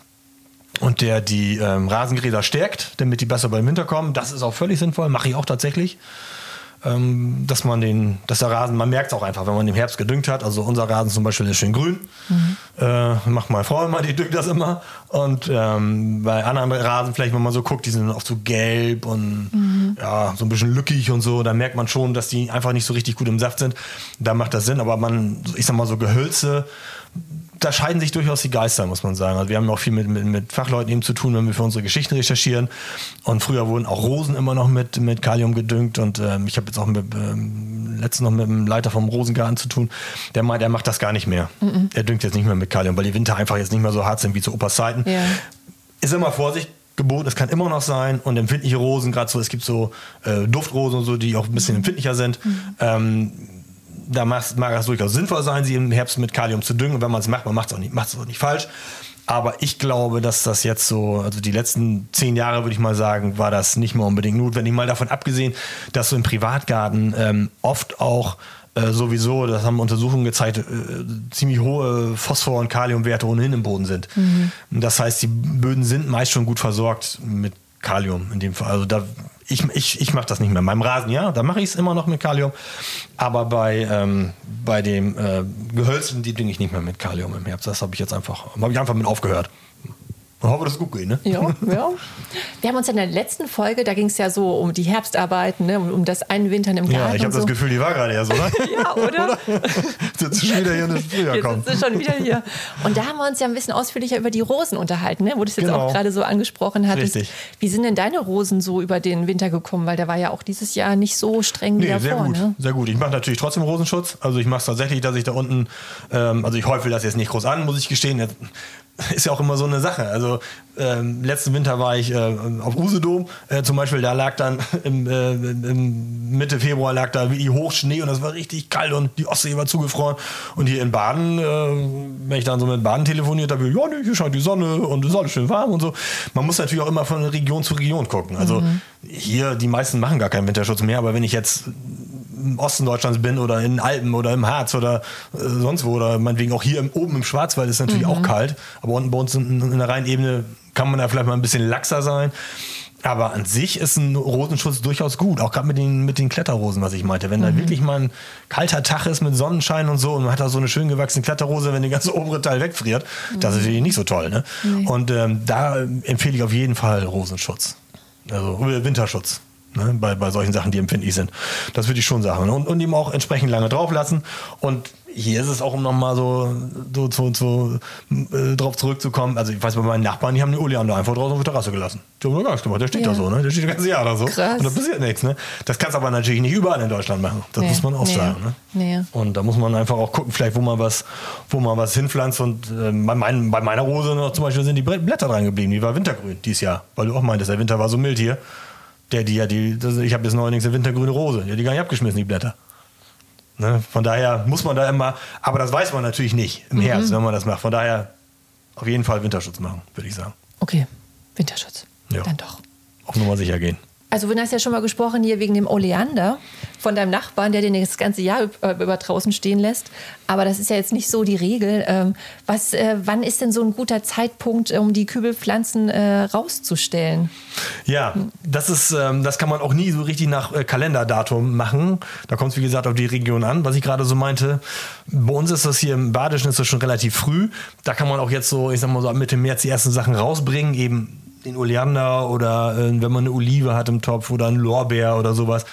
und der die ähm, Rasengräser stärkt, damit die besser beim Winter kommen. Das ist auch völlig sinnvoll, mache ich auch tatsächlich. Ähm, dass man den, dass der Rasen, man merkt es auch einfach, wenn man im Herbst gedüngt hat. Also unser Rasen zum Beispiel ist schön grün. Mhm. Äh, macht meine Frau immer, die düngt das immer. Und ähm, bei anderen Rasen, vielleicht, wenn man so guckt, die sind oft so gelb und mhm. ja, so ein bisschen lückig und so. Da merkt man schon, dass die einfach nicht so richtig gut im Saft sind. Da macht das Sinn. Aber man, ich sag mal so Gehölze, da scheiden sich durchaus die Geister, muss man sagen. Also wir haben auch viel mit, mit, mit, Fachleuten eben zu tun, wenn wir für unsere Geschichten recherchieren. Und früher wurden auch Rosen immer noch mit, mit Kalium gedüngt. Und ähm, ich habe jetzt auch mit, ähm, letztens noch mit dem Leiter vom Rosengarten zu tun. Der meint, er macht das gar nicht mehr. Mhm. Er düngt jetzt nicht mehr mit Kalium, weil die Winter einfach jetzt nicht mehr so hart sind wie zu Opas Zeiten. Ja. Ist immer Vorsicht geboten, es kann immer noch sein. Und empfindliche Rosen, gerade so, es gibt so äh, Duftrosen und so, die auch ein bisschen empfindlicher sind. Mhm. Ähm, da mag es durchaus sinnvoll sein, sie im Herbst mit Kalium zu düngen. Und wenn man es macht, man macht es auch, nicht, auch nicht falsch. Aber ich glaube, dass das jetzt so, also die letzten zehn Jahre würde ich mal sagen, war das nicht mehr unbedingt notwendig. Mal davon abgesehen, dass so im Privatgarten ähm, oft auch äh, sowieso, das haben Untersuchungen gezeigt, äh, ziemlich hohe Phosphor- und Kaliumwerte ohnehin im Boden sind. Mhm. Das heißt, die Böden sind meist schon gut versorgt mit Kalium in dem Fall. Also da ich, ich, ich mache das nicht mehr. Beim Rasen, ja, da mache ich es immer noch mit Kalium. Aber bei, ähm, bei dem äh, Gehölzen, die dinge ich nicht mehr mit Kalium im Herbst. Das habe ich jetzt einfach, habe ich einfach mit aufgehört. Ich hoffe, dass es gut geht, ne? Ja, ja. Wir haben uns in der letzten Folge, da ging es ja so um die Herbstarbeiten, ne, um, um das Einwintern im Garten. Ja, ich habe so. das Gefühl, die war gerade erst, oder? ja, oder? oder? Jetzt schon wieder hier in Frühjahr kommen. Jetzt schon wieder hier. Und da haben wir uns ja ein bisschen ausführlicher über die Rosen unterhalten, ne? wo du es jetzt genau. auch gerade so angesprochen hattest. Richtig. Wie sind denn deine Rosen so über den Winter gekommen? Weil der war ja auch dieses Jahr nicht so streng nee, wie davor. Sehr gut, ne? sehr gut. Ich mache natürlich trotzdem Rosenschutz. Also ich mache es tatsächlich, dass ich da unten, ähm, also ich häufel das jetzt nicht groß an, muss ich gestehen. Jetzt ist ja auch immer so eine Sache. Also ähm, letzten Winter war ich äh, auf Usedom äh, zum Beispiel, da lag dann im, äh, im, Mitte Februar lag da wie Hochschnee und das war richtig kalt und die Ostsee war zugefroren. Und hier in Baden, äh, wenn ich dann so mit Baden telefoniert habe, ja, nee, hier scheint die Sonne und es ist alles schön warm und so. Man muss natürlich auch immer von Region zu Region gucken. Also mhm. hier, die meisten machen gar keinen Winterschutz mehr, aber wenn ich jetzt im Osten Deutschlands bin oder in den Alpen oder im Harz oder äh, sonst wo oder meinetwegen auch hier im, oben im Schwarzwald ist natürlich mhm. auch kalt, aber unten bei uns in, in der Rheinebene kann man da vielleicht mal ein bisschen laxer sein. Aber an sich ist ein Rosenschutz durchaus gut, auch gerade mit den, mit den Kletterrosen, was ich meinte. Wenn mhm. da wirklich mal ein kalter Tag ist mit Sonnenschein und so und man hat da so eine schön gewachsene Kletterrose, wenn der ganze obere Teil wegfriert, mhm. das ist natürlich nicht so toll. Ne? Nee. Und ähm, da empfehle ich auf jeden Fall Rosenschutz. Also Winterschutz ne, bei, bei solchen Sachen, die empfindlich sind. Das würde ich schon sagen. Und, und ihm auch entsprechend lange drauf lassen. Und hier ist es auch, um nochmal so, so, so, so äh, drauf zurückzukommen. Also ich weiß bei meinen Nachbarn, die haben den Oleander einfach draußen auf der Terrasse gelassen. Die haben gar nichts gemacht. Der steht ja. da so, ne? Der steht das ganze Jahr da so. Krass. Und da passiert nichts, ne? Das kannst du aber natürlich nicht überall in Deutschland machen. Das nee. muss man auch nee. sagen. Ne? Nee. Und da muss man einfach auch gucken, vielleicht, wo man was, wo man was hinpflanzt. Und äh, bei, mein, bei meiner Rose noch zum Beispiel sind die Blätter dran geblieben. Die war wintergrün dieses Jahr. Weil du auch meintest, der Winter war so mild hier. Der, die ja die, das, ich habe jetzt neuerdings eine wintergrüne Rose. Die hat die gar nicht abgeschmissen, die Blätter. Ne? Von daher muss man da immer, aber das weiß man natürlich nicht im mhm. Herbst, wenn man das macht. Von daher auf jeden Fall Winterschutz machen, würde ich sagen. Okay, Winterschutz. Ja. Dann doch. Auf Nummer sicher gehen. Also, du hast ja schon mal gesprochen hier wegen dem Oleander von deinem Nachbarn, der den das ganze Jahr über draußen stehen lässt. Aber das ist ja jetzt nicht so die Regel. Ähm, was, äh, wann ist denn so ein guter Zeitpunkt, um die Kübelpflanzen äh, rauszustellen? Ja, das ist, ähm, das kann man auch nie so richtig nach äh, Kalenderdatum machen. Da kommt es, wie gesagt, auf die Region an, was ich gerade so meinte. Bei uns ist das hier im Badischen ist das schon relativ früh. Da kann man auch jetzt so, ich sag mal so Mitte März die ersten Sachen rausbringen, eben den Oleander oder äh, wenn man eine Olive hat im Topf oder ein Lorbeer oder sowas.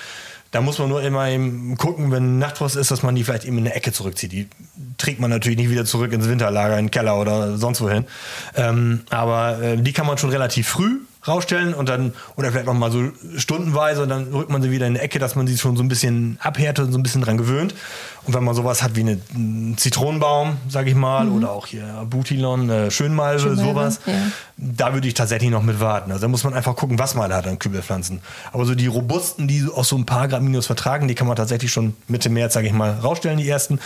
Da muss man nur immer eben gucken, wenn Nachtfrost ist, dass man die vielleicht eben in eine Ecke zurückzieht. Die trägt man natürlich nicht wieder zurück ins Winterlager, in den Keller oder sonst wohin. Ähm, aber äh, die kann man schon relativ früh rausstellen und dann, oder vielleicht noch mal so stundenweise und dann rückt man sie wieder in die Ecke, dass man sie schon so ein bisschen abhärtet und so ein bisschen dran gewöhnt. Und wenn man sowas hat wie einen Zitronenbaum, sag ich mal, mhm. oder auch hier Butilon, äh, Schönmalve, Schönmalve, sowas, ja. da würde ich tatsächlich noch mit warten. Also da muss man einfach gucken, was man hat an Kübelpflanzen. Aber so die robusten, die auch so ein paar Grad Minus vertragen, die kann man tatsächlich schon Mitte März, sag ich mal, rausstellen, die ersten.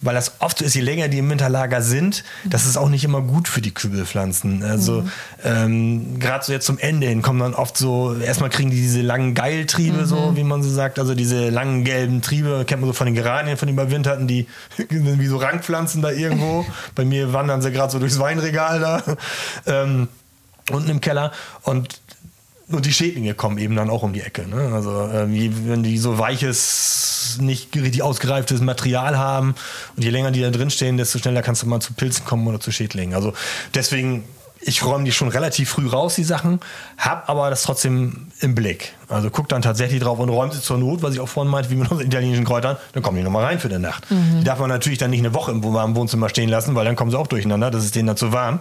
Weil das oft so ist, je länger die im Winterlager sind, das ist auch nicht immer gut für die Kübelpflanzen. Also mhm. ähm, gerade so jetzt zum Ende hin kommen dann oft so, erstmal kriegen die diese langen Geiltriebe, mhm. so wie man so sagt, also diese langen gelben Triebe, kennt man so von den Geranien, von überwinterten, die sind wie so Rankpflanzen da irgendwo. Bei mir wandern sie gerade so durchs Weinregal da ähm, unten im Keller und und die Schädlinge kommen eben dann auch um die Ecke. Ne? Also äh, wenn die so weiches, nicht richtig ausgereiftes Material haben und je länger die da drin stehen, desto schneller kannst du mal zu Pilzen kommen oder zu Schädlingen. Also deswegen ich räume die schon relativ früh raus, die Sachen, habe aber das trotzdem im Blick. Also guck dann tatsächlich drauf und räumt sie zur Not, was ich auch vorhin meinte, wie mit unseren italienischen Kräutern, dann kommen die nochmal rein für die Nacht. Mhm. Die darf man natürlich dann nicht eine Woche im warmen Wohnzimmer stehen lassen, weil dann kommen sie auch durcheinander, das ist denen dann zu warm.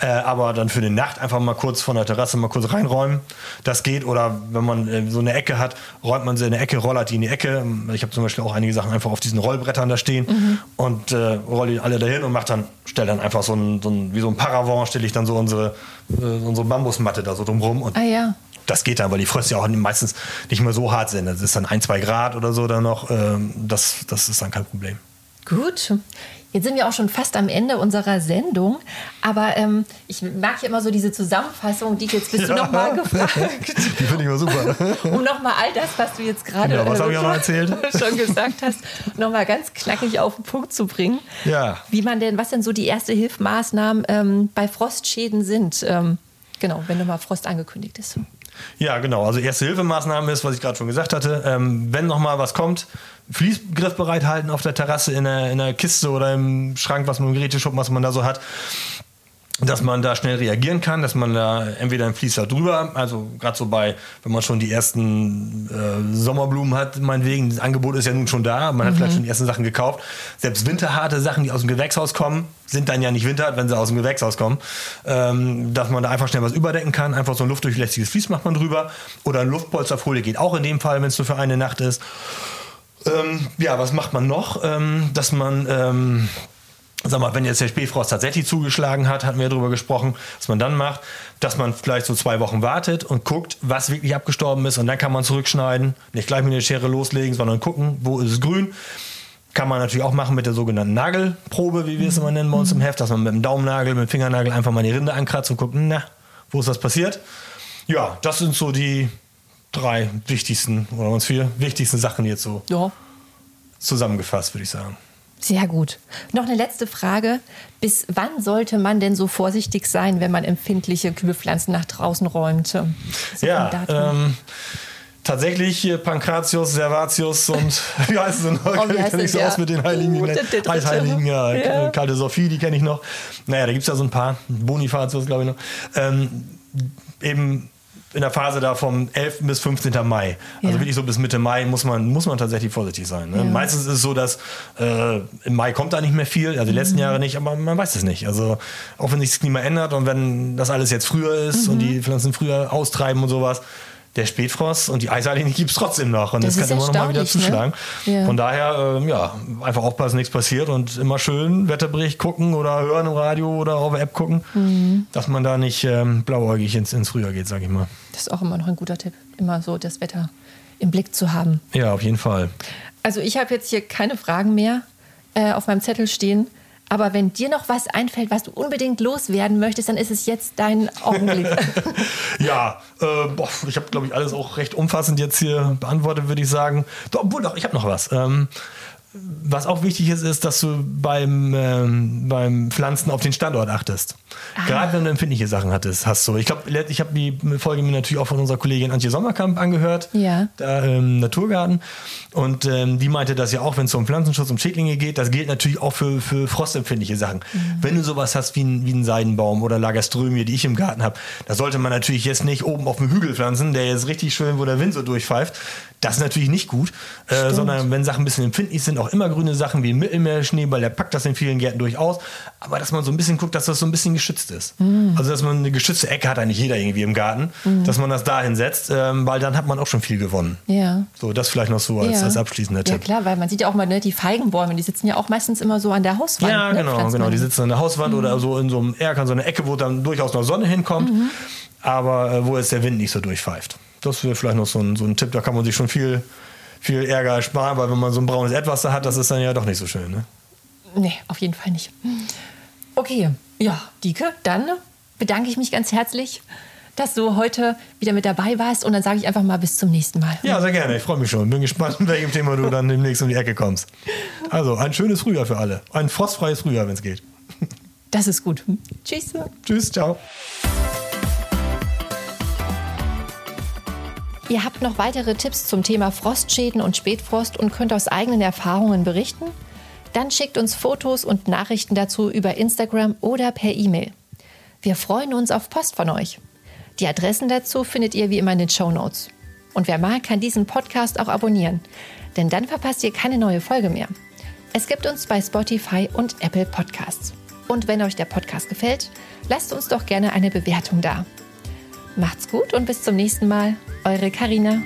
Äh, aber dann für die Nacht einfach mal kurz von der Terrasse mal kurz reinräumen, das geht. Oder wenn man äh, so eine Ecke hat, räumt man sie in eine Ecke, rollert die in die Ecke. Ich habe zum Beispiel auch einige Sachen einfach auf diesen Rollbrettern da stehen mhm. und äh, rolle die alle dahin und mache dann, stelle dann einfach so ein, so ein, wie so ein Paravent, stelle ich dann so unsere, äh, unsere Bambusmatte da so drumrum und ah, ja das geht dann, weil die Fröste ja auch meistens nicht mehr so hart sind. Das ist dann ein, zwei Grad oder so dann noch. Ähm, das, das ist dann kein Problem. Gut. Jetzt sind wir auch schon fast am Ende unserer Sendung, aber ähm, ich mag ja immer so diese Zusammenfassung, die jetzt bist ja. du nochmal gefragt. Die finde ich immer super. um nochmal all das, was du jetzt gerade genau, was äh, schon, erzählt? schon gesagt hast, nochmal ganz knackig auf den Punkt zu bringen. Ja. Wie man denn, was denn so die erste Hilfmaßnahmen ähm, bei Frostschäden sind. Ähm, genau, wenn nochmal Frost angekündigt ist. Ja, genau. Also erste Hilfemaßnahme ist, was ich gerade schon gesagt hatte, ähm, wenn noch mal was kommt, Fließgriff bereithalten auf der Terrasse, in der, in der Kiste oder im Schrank, was man im Geräteschuppen, was man da so hat dass man da schnell reagieren kann, dass man da entweder ein Fließer drüber, also gerade so bei, wenn man schon die ersten äh, Sommerblumen hat, meinetwegen, das Angebot ist ja nun schon da, man hat vielleicht mhm. schon die ersten Sachen gekauft. Selbst winterharte Sachen, die aus dem Gewächshaus kommen, sind dann ja nicht winterhart, wenn sie aus dem Gewächshaus kommen. Ähm, dass man da einfach schnell was überdecken kann, einfach so ein luftdurchlässiges Fließ macht man drüber oder ein Luftpolsterfolie geht auch in dem Fall, wenn es nur für eine Nacht ist. Ähm, ja, was macht man noch? Ähm, dass man ähm, sag mal, wenn jetzt der Spätfrost tatsächlich zugeschlagen hat, hatten wir darüber gesprochen, was man dann macht, dass man vielleicht so zwei Wochen wartet und guckt, was wirklich abgestorben ist und dann kann man zurückschneiden, nicht gleich mit der Schere loslegen, sondern gucken, wo ist es grün. Kann man natürlich auch machen mit der sogenannten Nagelprobe, wie wir es immer nennen bei uns im Heft, dass man mit dem Daumennagel, mit dem Fingernagel einfach mal die Rinde ankratzt und guckt, na, wo ist das passiert? Ja, das sind so die drei wichtigsten oder uns vier wichtigsten Sachen jetzt so ja. zusammengefasst, würde ich sagen. Sehr gut. Noch eine letzte Frage. Bis wann sollte man denn so vorsichtig sein, wenn man empfindliche Kühlpflanzen nach draußen räumt? So ja, ähm, tatsächlich Pankratius, Servatius und wie heißt es denn? Oh, kenne ich so ja. aus mit den Heiligen, uh, Eisheiligen, ja, ja. Kalte Sophie, die kenne ich noch. Naja, da gibt es ja so ein paar. Bonifatius, glaube ich noch. Ähm, eben in der Phase da vom 11. bis 15. Mai. Also ja. wirklich so bis Mitte Mai muss man, muss man tatsächlich vorsichtig sein. Ne? Ja. Meistens ist es so, dass äh, im Mai kommt da nicht mehr viel, also die letzten mhm. Jahre nicht, aber man weiß es nicht. Also auch wenn sich das Klima ändert und wenn das alles jetzt früher ist mhm. und die Pflanzen früher austreiben und sowas, der Spätfrost und die Eisheiligen gibt es trotzdem noch. Und das, das kann immer noch mal wieder ne? zuschlagen. Ne? Ja. Von daher, äh, ja, einfach aufpassen, nichts passiert und immer schön Wetterbericht gucken oder hören im Radio oder auf der App gucken, mhm. dass man da nicht ähm, blauäugig ins, ins Frühjahr geht, sag ich mal. Das ist auch immer noch ein guter Tipp, immer so das Wetter im Blick zu haben. Ja, auf jeden Fall. Also ich habe jetzt hier keine Fragen mehr äh, auf meinem Zettel stehen. Aber wenn dir noch was einfällt, was du unbedingt loswerden möchtest, dann ist es jetzt dein Augenblick. ja, äh, boah, ich habe, glaube ich, alles auch recht umfassend jetzt hier beantwortet, würde ich sagen. Doch, obwohl, doch, ich habe noch was. Ähm, was auch wichtig ist, ist, dass du beim, ähm, beim Pflanzen auf den Standort achtest. Ah. Gerade wenn du empfindliche Sachen hattest, hast du. Ich glaube, ich habe die Folge mir natürlich auch von unserer Kollegin Antje Sommerkamp angehört, ja. da im Naturgarten. Und ähm, die meinte das ja auch, wenn es um Pflanzenschutz und Schädlinge geht, das gilt natürlich auch für, für frostempfindliche Sachen. Mhm. Wenn du sowas hast wie, ein, wie einen Seidenbaum oder Lagerströmie, die ich im Garten habe, da sollte man natürlich jetzt nicht oben auf dem Hügel pflanzen, der jetzt richtig schön, wo der Wind so durchpfeift. Das ist natürlich nicht gut, äh, sondern wenn Sachen ein bisschen empfindlich sind, auch immer grüne Sachen wie Mittelmeerschneeball, der packt das in vielen Gärten durchaus. Aber dass man so ein bisschen guckt, dass das so ein bisschen geschützt ist. Mhm. Also, dass man eine geschützte Ecke hat eigentlich jeder irgendwie im Garten, mhm. dass man das da hinsetzt, ähm, weil dann hat man auch schon viel gewonnen. Ja. So, das vielleicht noch so als, ja. als abschließender Tipp. Ja, klar, weil man sieht ja auch mal, ne, die Feigenbäume, die sitzen ja auch meistens immer so an der Hauswand. Ja, ne, genau, genau. Die sitzen an der Hauswand mhm. oder so in so einem Erker, so eine Ecke, wo dann durchaus noch Sonne hinkommt, mhm. aber äh, wo jetzt der Wind nicht so durchpfeift. Das wäre vielleicht noch so ein, so ein Tipp, da kann man sich schon viel viel Ärger sparen, weil wenn man so ein braunes Etwas da hat, das ist dann ja doch nicht so schön. Ne? Nee, auf jeden Fall nicht. Okay, ja, Dike, dann bedanke ich mich ganz herzlich, dass du heute wieder mit dabei warst und dann sage ich einfach mal bis zum nächsten Mal. Ja, sehr gerne. Ich freue mich schon. Bin gespannt, in welchem Thema du dann demnächst um die Ecke kommst. Also, ein schönes Frühjahr für alle. Ein frostfreies Frühjahr, wenn es geht. Das ist gut. Tschüss. Tschüss, ciao. Ihr habt noch weitere Tipps zum Thema Frostschäden und Spätfrost und könnt aus eigenen Erfahrungen berichten? Dann schickt uns Fotos und Nachrichten dazu über Instagram oder per E-Mail. Wir freuen uns auf Post von euch. Die Adressen dazu findet ihr wie immer in den Show Notes. Und wer mag, kann diesen Podcast auch abonnieren, denn dann verpasst ihr keine neue Folge mehr. Es gibt uns bei Spotify und Apple Podcasts. Und wenn euch der Podcast gefällt, lasst uns doch gerne eine Bewertung da. Macht's gut und bis zum nächsten Mal. Eure Karina.